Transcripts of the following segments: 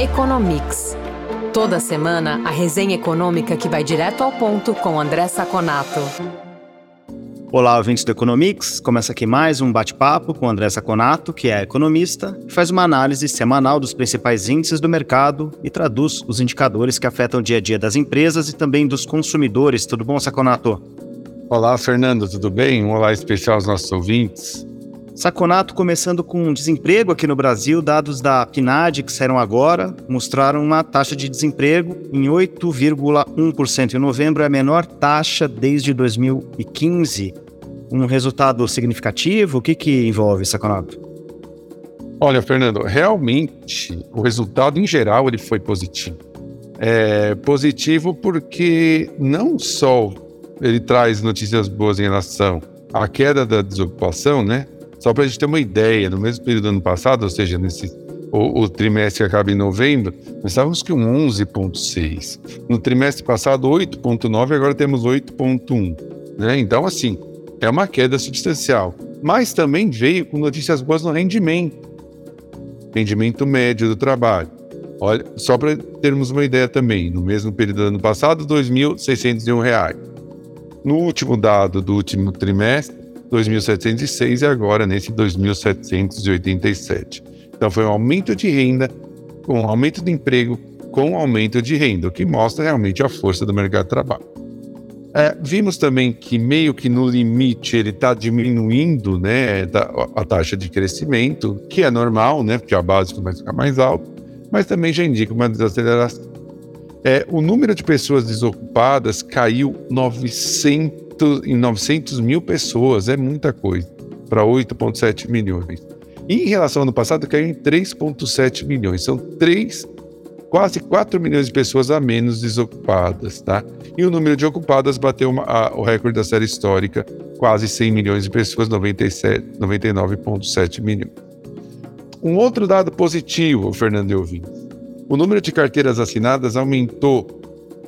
Economics. Toda semana, a resenha econômica que vai direto ao ponto com André Saconato. Olá, ouvintes do Economics. Começa aqui mais um bate-papo com André Saconato, que é economista, e faz uma análise semanal dos principais índices do mercado e traduz os indicadores que afetam o dia a dia das empresas e também dos consumidores. Tudo bom, Saconato? Olá, Fernando, tudo bem? Um olá especial aos nossos ouvintes. Saconato começando com desemprego aqui no Brasil, dados da PNAD que saíram agora mostraram uma taxa de desemprego em 8,1% em novembro, é a menor taxa desde 2015. Um resultado significativo? O que, que envolve, Saconato? Olha, Fernando, realmente o resultado em geral ele foi positivo. É positivo porque não só ele traz notícias boas em relação à queda da desocupação, né? Só para a gente ter uma ideia, no mesmo período do ano passado, ou seja, nesse o, o trimestre que acaba em novembro, nós estávamos com 11,6. No trimestre passado, 8,9, agora temos 8,1. Né? Então, assim, é uma queda substancial. Mas também veio com notícias boas no rendimento, rendimento médio do trabalho. Olha, só para termos uma ideia também, no mesmo período do ano passado, R$ 2.601. No último dado do último trimestre, 2.706 e agora nesse 2.787. Então foi um aumento de renda com um aumento de emprego com um aumento de renda, o que mostra realmente a força do mercado de trabalho. É, vimos também que meio que no limite ele está diminuindo né, a taxa de crescimento, que é normal, né, porque a base vai ficar mais alta, mas também já indica uma desaceleração. É, o número de pessoas desocupadas caiu 900 em 900 mil pessoas, é muita coisa, para 8,7 milhões. E em relação ao ano passado, caiu em 3,7 milhões. São 3, quase 4 milhões de pessoas a menos desocupadas, tá? E o número de ocupadas bateu uma, a, o recorde da série histórica, quase 100 milhões de pessoas, 99,7 milhões. Um outro dado positivo, Fernando Elvin, o número de carteiras assinadas aumentou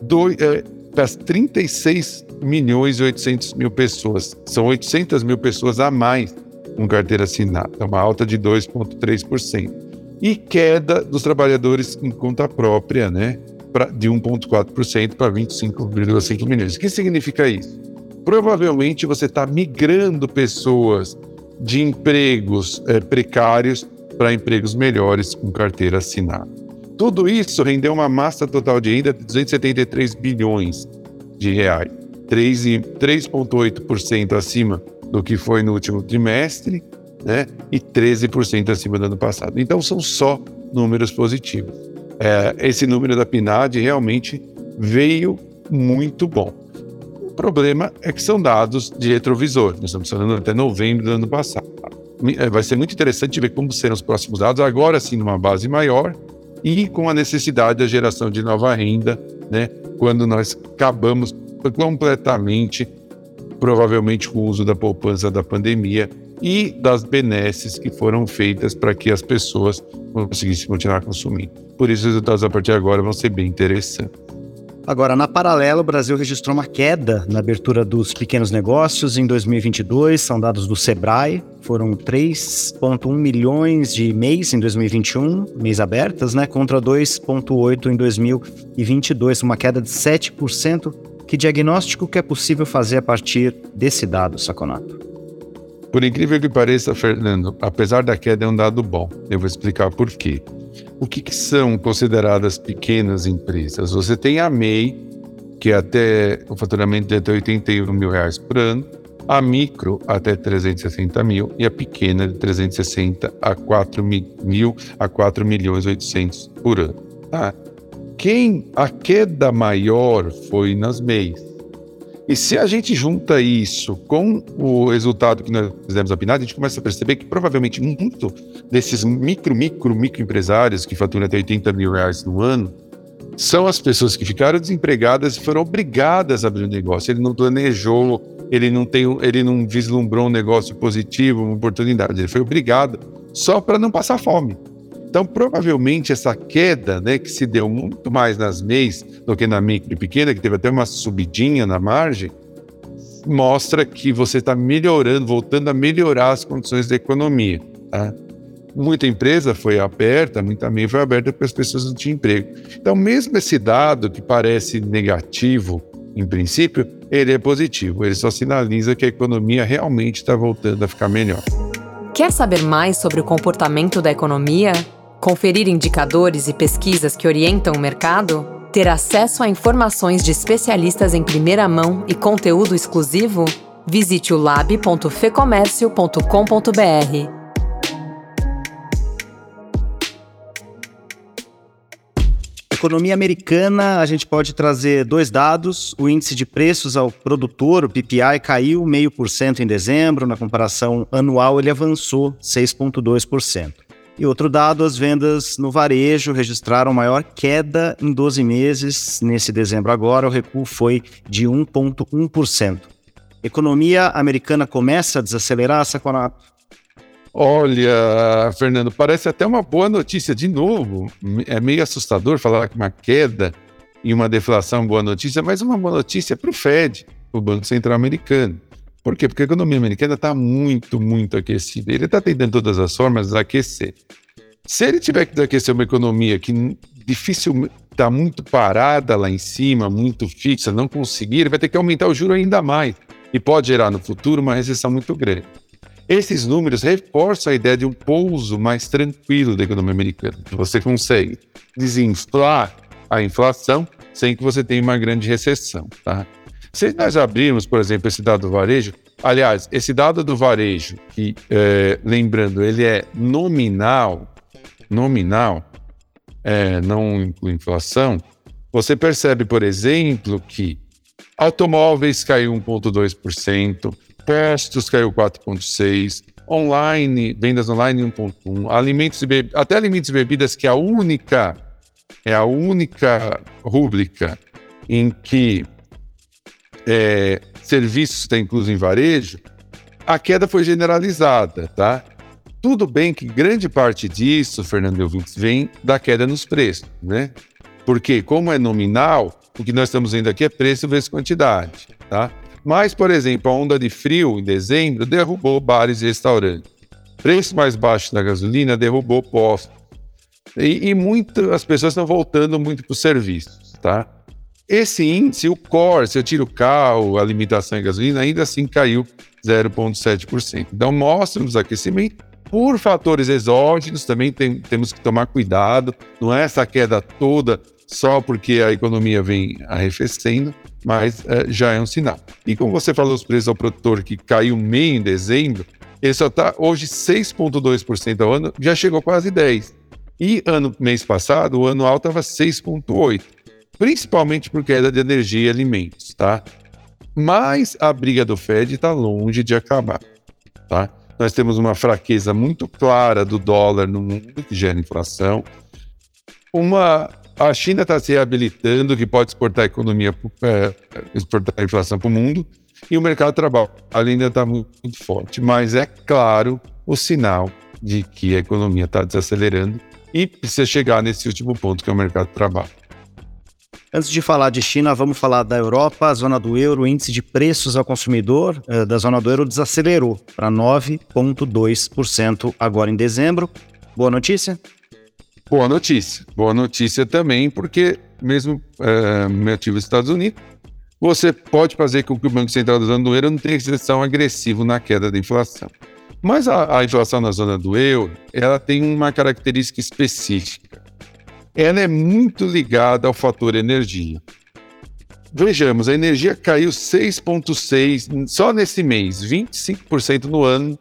do, é, para 36 milhões e 800 mil pessoas. São 800 mil pessoas a mais com carteira assinada, uma alta de 2,3%. E queda dos trabalhadores em conta própria, né, pra, de 1,4% para 25,5 milhões. O que significa isso? Provavelmente você está migrando pessoas de empregos é, precários para empregos melhores com carteira assinada. Tudo isso rendeu uma massa total de renda de 273 bilhões de reais, 3,8% acima do que foi no último trimestre, né? E 13% acima do ano passado. Então são só números positivos. É, esse número da PNAD realmente veio muito bom. O problema é que são dados de retrovisor. Nós estamos falando até novembro do ano passado. É, vai ser muito interessante ver como serão os próximos dados, agora sim numa base maior e com a necessidade da geração de nova renda, né? Quando nós acabamos completamente, provavelmente com o uso da poupança da pandemia e das benesses que foram feitas para que as pessoas conseguissem continuar consumindo. Por isso, os resultados a partir de agora vão ser bem interessantes. Agora, na paralela, o Brasil registrou uma queda na abertura dos pequenos negócios em 2022, são dados do Sebrae, foram 3,1 milhões de mês em 2021, mês abertas, né, contra 2,8 em 2022, uma queda de 7%. Que diagnóstico que é possível fazer a partir desse dado, Saconato? Por incrível que pareça, Fernando, apesar da queda, é um dado bom. Eu vou explicar por quê. O que, que são consideradas pequenas empresas? Você tem a MEI, que é até o faturamento de até 81 mil reais por ano, a micro até 360 mil e a pequena de 360 a 4 mil a 4 milhões 800 por ano. Tá? Quem a queda maior foi nas MEIs. E se a gente junta isso com o resultado que nós fizemos a PNAD, a gente começa a perceber que provavelmente muito desses micro, micro, micro empresários que faturam até 80 mil reais no ano são as pessoas que ficaram desempregadas e foram obrigadas a abrir um negócio. Ele não planejou, ele não, tem, ele não vislumbrou um negócio positivo, uma oportunidade. Ele foi obrigado só para não passar fome. Então, provavelmente, essa queda, né, que se deu muito mais nas MEIs do que na micro pequena, que teve até uma subidinha na margem, mostra que você está melhorando, voltando a melhorar as condições da economia. Tá? muita empresa foi aberta, muita também foi aberta porque as pessoas não tinham emprego. Então, mesmo esse dado que parece negativo, em princípio, ele é positivo. Ele só sinaliza que a economia realmente está voltando a ficar melhor. Quer saber mais sobre o comportamento da economia? Conferir indicadores e pesquisas que orientam o mercado? Ter acesso a informações de especialistas em primeira mão e conteúdo exclusivo? Visite o lab.fecomércio.com.br. economia americana, a gente pode trazer dois dados. O índice de preços ao produtor, o PPI, caiu 0,5% em dezembro. Na comparação anual, ele avançou 6,2%. E outro dado, as vendas no varejo registraram maior queda em 12 meses. Nesse dezembro agora, o recuo foi de 1,1%. Economia americana começa a desacelerar, Saconato? Olha, Fernando, parece até uma boa notícia. De novo, é meio assustador falar que uma queda e uma deflação boa notícia, mas uma boa notícia para o Fed, o Banco Central Americano. Por quê? Porque a economia americana está muito, muito aquecida. Ele está tentando todas as formas aquecer. Se ele tiver que aquecer uma economia que difícil está muito parada lá em cima, muito fixa, não conseguir, ele vai ter que aumentar o juro ainda mais. E pode gerar no futuro uma recessão muito grande. Esses números reforçam a ideia de um pouso mais tranquilo da economia americana. Você consegue desinflar a inflação sem que você tenha uma grande recessão. Tá? Se nós abrirmos, por exemplo, esse dado do varejo, aliás, esse dado do varejo, que, é, lembrando, ele é nominal, nominal, é, não inclui inflação, você percebe, por exemplo, que automóveis caiu 1,2%, Postos caiu 4,6%. Online, vendas online 1,1%. Alimentos e bebidas, até alimentos e bebidas, que é a única, é a única rúbrica em que é, serviços está incluso em varejo, a queda foi generalizada, tá? Tudo bem que grande parte disso, Fernando Elvins, vem da queda nos preços, né? Porque, como é nominal, o que nós estamos vendo aqui é preço vezes quantidade, tá? Mas, por exemplo, a onda de frio em dezembro derrubou bares e restaurantes. Preço mais baixo da gasolina derrubou postos. E, e muito, as pessoas estão voltando muito para os serviços, tá? Esse índice, o core, se eu tiro o carro, a limitação em gasolina, ainda assim caiu 0,7%. Então, mostra um desaquecimento. Por fatores exógenos, também tem, temos que tomar cuidado. Não é essa queda toda só porque a economia vem arrefecendo mas é, já é um sinal. E como você falou, os preços ao produtor que caiu meio em dezembro, ele só está hoje 6,2% ao ano, já chegou quase 10%. E ano mês passado, o anual estava 6,8%, principalmente por queda de energia e alimentos, tá? Mas a briga do Fed está longe de acabar, tá? Nós temos uma fraqueza muito clara do dólar no mundo, que gera inflação, uma a China está se reabilitando, que pode exportar a economia, é, exportar a inflação para o mundo, e o mercado de trabalho ainda está muito, muito forte. Mas é claro o sinal de que a economia está desacelerando e precisa chegar nesse último ponto, que é o mercado de trabalho. Antes de falar de China, vamos falar da Europa, a zona do euro, o índice de preços ao consumidor eh, da zona do euro desacelerou para 9,2% agora em dezembro. Boa notícia? Boa notícia. Boa notícia também, porque mesmo é, ativo nos Estados Unidos, você pode fazer com que o Banco Central da Zona do Euro não tenha restrição agressiva na queda da inflação. Mas a, a, inflação na zona do euro, ela tem uma característica específica. Ela é muito ligada ao fator energia. Vejamos, a energia caiu 6,6% só nesse mês, 25% no ano,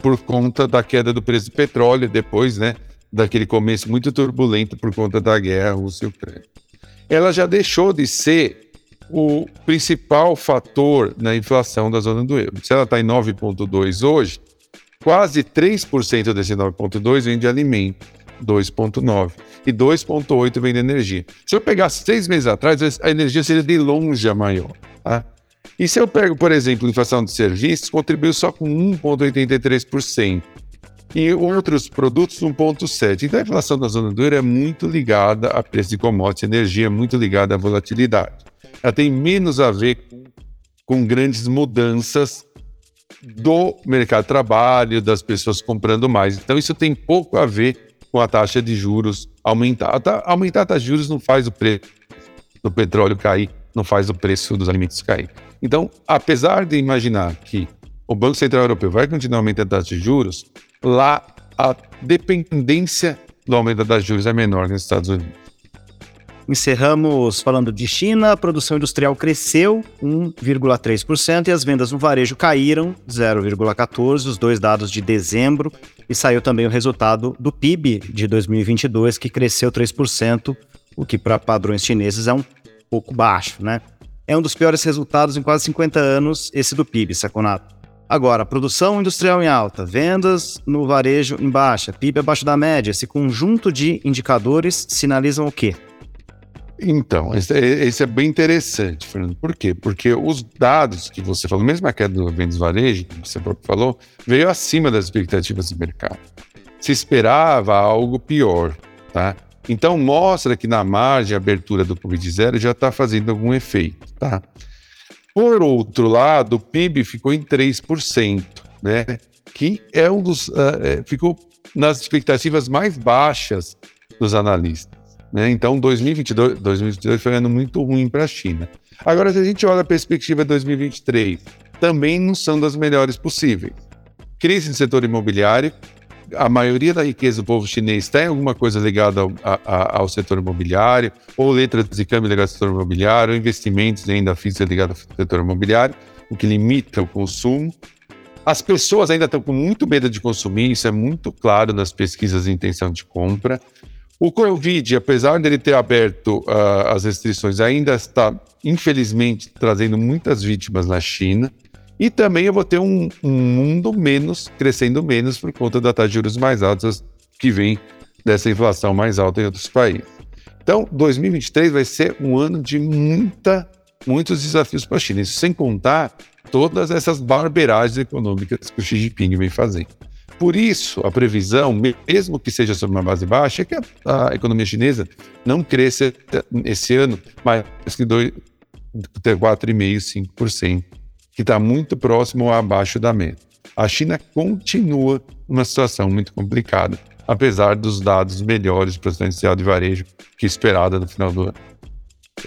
por conta da queda do preço do petróleo, depois, né, daquele começo muito turbulento por conta da guerra Rússia-Ucrânia. Ela já deixou de ser o principal fator na inflação da zona do euro. Se ela está em 9,2 hoje, quase 3% desse 9,2 vem de alimento, 2,9 e 2,8 vem de energia. Se eu pegasse seis meses atrás, a energia seria de longe a maior. Tá? E se eu pego, por exemplo, inflação de serviços, contribuiu só com 1,83% e outros produtos 1,7. Então a inflação da zona do euro é muito ligada a preço de commodities, energia muito ligada à volatilidade. Ela tem menos a ver com grandes mudanças do mercado de trabalho, das pessoas comprando mais. Então, isso tem pouco a ver com a taxa de juros aumentar. Aumentar a taxa de juros não faz o preço do petróleo cair, não faz o preço dos alimentos cair. Então, apesar de imaginar que o Banco Central Europeu vai continuar aumentando a taxa de juros, lá a dependência do aumento da taxa de juros é menor nos Estados Unidos. Encerramos falando de China, a produção industrial cresceu 1,3% e as vendas no varejo caíram 0,14%, os dois dados de dezembro, e saiu também o resultado do PIB de 2022, que cresceu 3%, o que para padrões chineses é um pouco baixo, né? É um dos piores resultados em quase 50 anos, esse do PIB, Saconato. Agora, produção industrial em alta, vendas no varejo em baixa, PIB abaixo da média. Esse conjunto de indicadores sinalizam o quê? Então, esse é, esse é, bem interessante, Fernando. Por quê? Porque os dados que você falou, mesmo a queda do vendas varejo, que você próprio falou, veio acima das expectativas do mercado. Se esperava algo pior, tá? Então, mostra que na margem a abertura do Covid-0 já está fazendo algum efeito, tá? Por outro lado, o PIB ficou em 3%, né? Que é um dos... Uh, ficou nas expectativas mais baixas dos analistas. Né? Então, 2022, 2022 foi um ano muito ruim para a China. Agora, se a gente olha a perspectiva de 2023, também não são das melhores possíveis. Crise no setor imobiliário, a maioria da riqueza do povo chinês tem alguma coisa ligada ao, a, ao setor imobiliário, ou letras de câmbio ligadas ao setor imobiliário, ou investimentos ainda físicos ligados ao setor imobiliário, o que limita o consumo. As pessoas ainda estão com muito medo de consumir, isso é muito claro nas pesquisas de intenção de compra. O Covid, apesar dele ter aberto uh, as restrições, ainda está, infelizmente, trazendo muitas vítimas na China. E também eu vou ter um, um mundo menos, crescendo menos por conta da taxa de juros mais altas que vem dessa inflação mais alta em outros países. Então, 2023 vai ser um ano de muita, muitos desafios para a China, isso sem contar todas essas barberagens econômicas que o Xi Jinping vem fazendo. Por isso, a previsão, mesmo que seja sobre uma base baixa, é que a, a economia chinesa não cresça esse ano mais que 4,5%, 5%, que está muito próximo ou abaixo da meta. A China continua numa situação muito complicada, apesar dos dados melhores para o potencial de varejo que esperada no final do ano.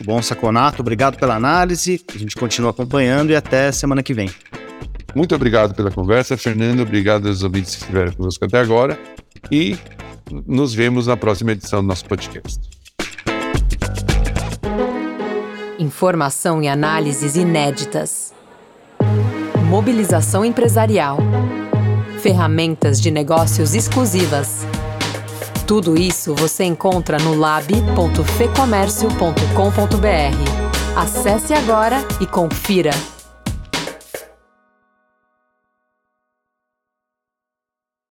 Bom, Saconato. Obrigado pela análise. A gente continua acompanhando e até semana que vem. Muito obrigado pela conversa, Fernando. Obrigado aos ouvintes que estiveram conosco até agora. E nos vemos na próxima edição do nosso podcast. Informação e análises inéditas. Mobilização empresarial. Ferramentas de negócios exclusivas. Tudo isso você encontra no lab.fecomércio.com.br. Acesse agora e confira.